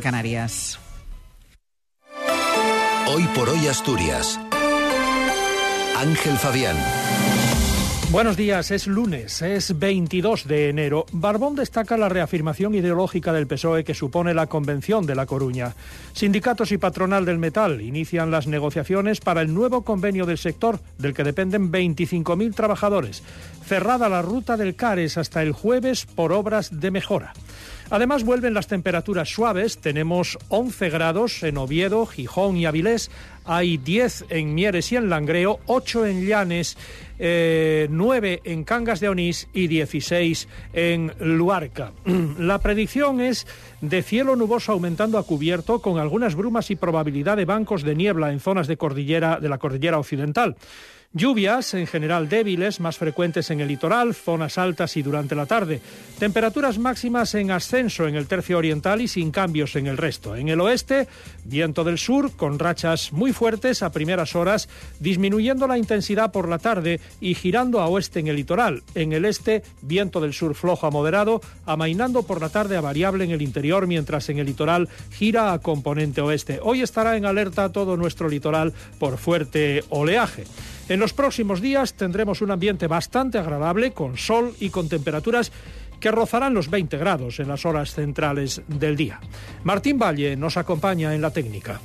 Canarias. Hoy por hoy Asturias. Ángel Fabián. Buenos días, es lunes, es 22 de enero. Barbón destaca la reafirmación ideológica del PSOE que supone la Convención de La Coruña. Sindicatos y patronal del metal inician las negociaciones para el nuevo convenio del sector, del que dependen 25.000 trabajadores. Cerrada la ruta del Cares hasta el jueves por obras de mejora. Además vuelven las temperaturas suaves, tenemos 11 grados en Oviedo, Gijón y Avilés, hay 10 en Mieres y en Langreo, 8 en Llanes, 9 eh, en Cangas de Onís y 16 en Luarca. La predicción es de cielo nuboso aumentando a cubierto con algunas brumas y probabilidad de bancos de niebla en zonas de cordillera de la cordillera occidental. Lluvias, en general débiles, más frecuentes en el litoral, zonas altas y durante la tarde. Temperaturas máximas en ascenso en el tercio oriental y sin cambios en el resto. En el oeste, viento del sur, con rachas muy fuertes a primeras horas, disminuyendo la intensidad por la tarde y girando a oeste en el litoral. En el este, viento del sur flojo a moderado, amainando por la tarde a variable en el interior, mientras en el litoral gira a componente oeste. Hoy estará en alerta todo nuestro litoral por fuerte oleaje. En los próximos días tendremos un ambiente bastante agradable, con sol y con temperaturas que rozarán los 20 grados en las horas centrales del día. Martín Valle nos acompaña en la técnica.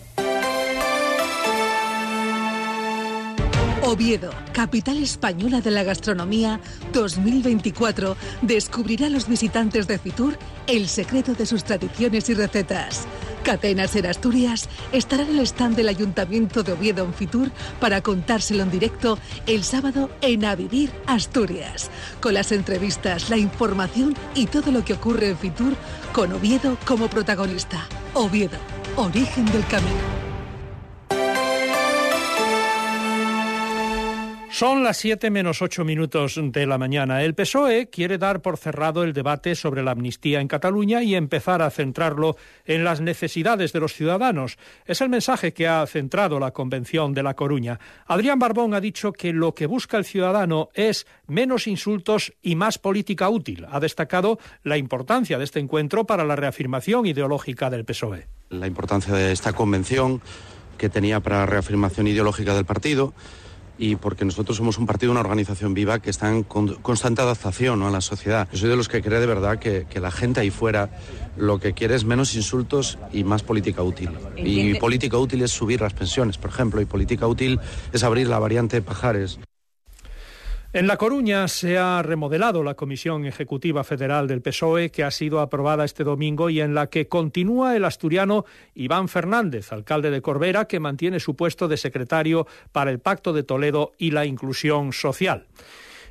Oviedo, capital española de la gastronomía 2024, descubrirá a los visitantes de Fitur el secreto de sus tradiciones y recetas. Catenas en Asturias estará en el stand del Ayuntamiento de Oviedo en Fitur para contárselo en directo el sábado en A Vivir Asturias, con las entrevistas, la información y todo lo que ocurre en Fitur con Oviedo como protagonista. Oviedo, origen del camino. Son las 7 menos 8 minutos de la mañana. El PSOE quiere dar por cerrado el debate sobre la amnistía en Cataluña y empezar a centrarlo en las necesidades de los ciudadanos. Es el mensaje que ha centrado la Convención de La Coruña. Adrián Barbón ha dicho que lo que busca el ciudadano es menos insultos y más política útil. Ha destacado la importancia de este encuentro para la reafirmación ideológica del PSOE. La importancia de esta convención que tenía para la reafirmación ideológica del partido y porque nosotros somos un partido, una organización viva que está en constante adaptación a la sociedad. Yo soy de los que cree de verdad que, la gente ahí fuera lo que quiere es menos insultos y más política útil. Y política útil es subir las pensiones, por ejemplo, y política útil es abrir la variante de Pajares. En La Coruña se ha remodelado la Comisión Ejecutiva Federal del PSOE, que ha sido aprobada este domingo y en la que continúa el asturiano Iván Fernández, alcalde de Corbera, que mantiene su puesto de secretario para el Pacto de Toledo y la inclusión social.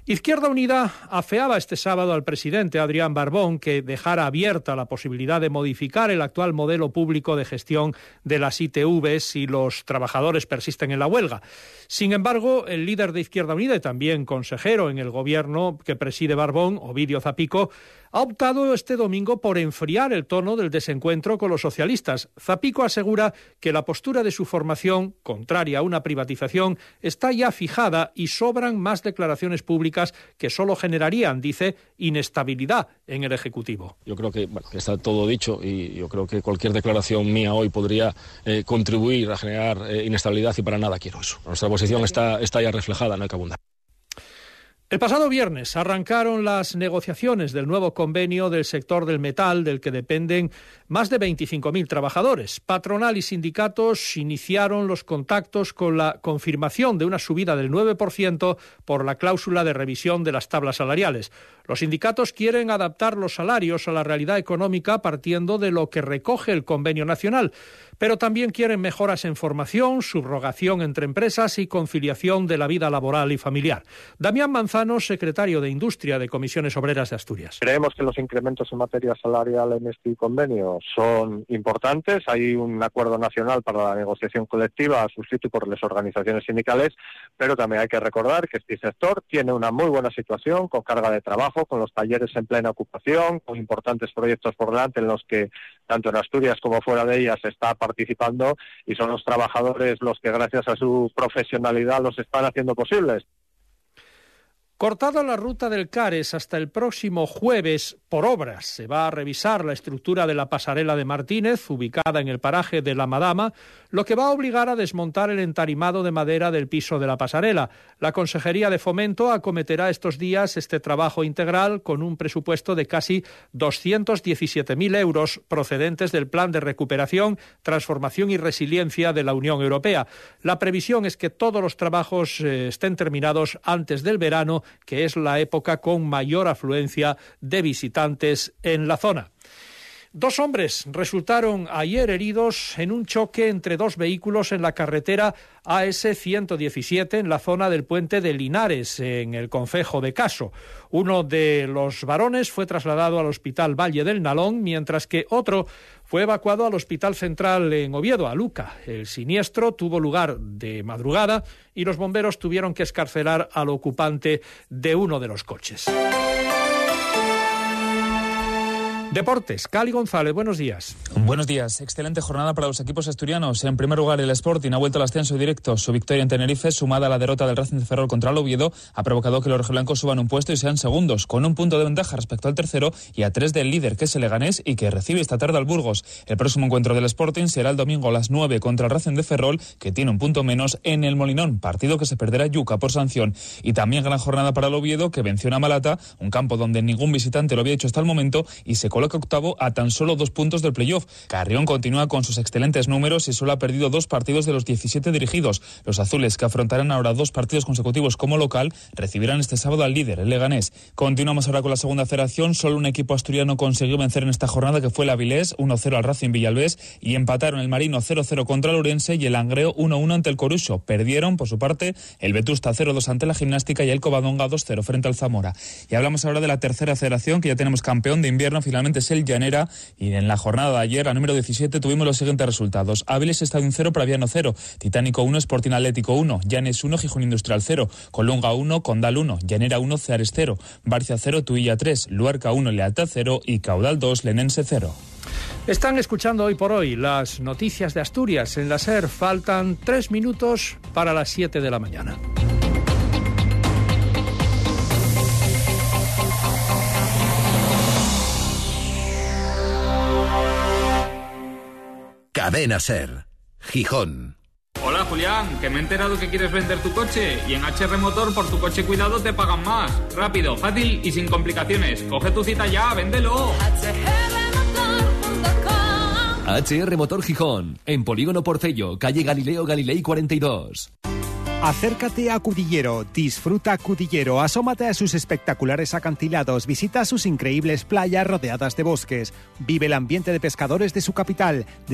Izquierda Unida afeaba este sábado al presidente Adrián Barbón que dejara abierta la posibilidad de modificar el actual modelo público de gestión de las ITV si los trabajadores persisten en la huelga. Sin embargo, el líder de Izquierda Unida y también consejero en el gobierno que preside Barbón, Ovidio Zapico, ha optado este domingo por enfriar el tono del desencuentro con los socialistas. Zapico asegura que la postura de su formación, contraria a una privatización, está ya fijada y sobran más declaraciones públicas que solo generarían, dice, inestabilidad en el Ejecutivo. Yo creo que, está todo dicho y yo creo que cualquier declaración mía hoy podría eh, contribuir a generar eh, inestabilidad y para nada quiero eso. Nuestra posición está, está ya reflejada, no hay que abundar. El pasado viernes arrancaron las negociaciones del nuevo convenio del sector del metal, del que dependen más de 25.000 trabajadores. Patronal y sindicatos iniciaron los contactos con la confirmación de una subida del 9% por la cláusula de revisión de las tablas salariales. Los sindicatos quieren adaptar los salarios a la realidad económica partiendo de lo que recoge el convenio nacional pero también quieren mejoras en formación, subrogación entre empresas y conciliación de la vida laboral y familiar. Damián Manzano, secretario de Industria de Comisiones Obreras de Asturias. Creemos que los incrementos en materia salarial en este convenio son importantes. Hay un acuerdo nacional para la negociación colectiva suscrito por las organizaciones sindicales, pero también hay que recordar que este sector tiene una muy buena situación con carga de trabajo, con los talleres en plena ocupación, con importantes proyectos por delante en los que tanto en Asturias como fuera de ellas está participando y son los trabajadores los que gracias a su profesionalidad los están haciendo posibles. Cortada la ruta del Cares hasta el próximo jueves por obras, se va a revisar la estructura de la pasarela de Martínez, ubicada en el paraje de la Madama, lo que va a obligar a desmontar el entarimado de madera del piso de la pasarela. La Consejería de Fomento acometerá estos días este trabajo integral con un presupuesto de casi 217.000 euros procedentes del Plan de Recuperación, Transformación y Resiliencia de la Unión Europea. La previsión es que todos los trabajos eh, estén terminados antes del verano que es la época con mayor afluencia de visitantes en la zona. Dos hombres resultaron ayer heridos en un choque entre dos vehículos en la carretera AS-117 en la zona del puente de Linares, en el concejo de Caso. Uno de los varones fue trasladado al Hospital Valle del Nalón, mientras que otro fue evacuado al Hospital Central en Oviedo, a Luca. El siniestro tuvo lugar de madrugada y los bomberos tuvieron que escarcelar al ocupante de uno de los coches. Deportes, Cali González, buenos días. Buenos días, excelente jornada para los equipos asturianos. En primer lugar, el Sporting ha vuelto al ascenso directo. Su victoria en Tenerife, sumada a la derrota del Racing de Ferrol contra el Oviedo, ha provocado que los rojiblancos suban un puesto y sean segundos, con un punto de ventaja respecto al tercero y a tres del líder, que es el Leganés y que recibe esta tarde al Burgos. El próximo encuentro del Sporting será el domingo a las 9 contra el Racing de Ferrol, que tiene un punto menos en el Molinón, partido que se perderá Yuca por sanción. Y también gran jornada para el Oviedo, que venció a Malata, un campo donde ningún visitante lo había hecho hasta el momento, y se coloca octavo a tan solo dos puntos del playoff. Carrión continúa con sus excelentes números y solo ha perdido dos partidos de los 17 dirigidos. Los azules, que afrontarán ahora dos partidos consecutivos como local, recibirán este sábado al líder, el Leganés. Continuamos ahora con la segunda federación. Solo un equipo asturiano consiguió vencer en esta jornada, que fue el Avilés, 1-0 al Racing Villalbés, y empataron el Marino 0-0 contra el Orense y el Angreo 1-1 ante el Coruso. Perdieron, por su parte, el Vetusta 0-2 ante la Gimnástica y el Covadonga 2-0 frente al Zamora. Y hablamos ahora de la tercera federación, que ya tenemos campeón de invierno, finalmente es el Llanera, y en la jornada de ayer, a número 17, tuvimos los siguientes resultados. Áviles Estadio 0, Praviano 0, Titánico 1, Sporting Atlético 1, Llanes 1, Gijón Industrial 0, Colunga 1, Condal 1, Llanera 1, Ceares 0, Barcia 0, Tuilla 3, Luarca 1, Lealtad 0 y Caudal 2, Lenense 0. Están escuchando hoy por hoy las noticias de Asturias. En la SER faltan tres minutos para las 7 de la mañana. Cadena Ser, Gijón. Hola Julián, que me he enterado que quieres vender tu coche y en HR Motor por tu coche cuidado te pagan más. Rápido, fácil y sin complicaciones. Coge tu cita ya, véndelo. HR Motor Gijón, en Polígono Porcello, calle Galileo Galilei 42. Acércate a Cudillero, disfruta Cudillero, asómate a sus espectaculares acantilados, visita sus increíbles playas rodeadas de bosques, vive el ambiente de pescadores de su capital.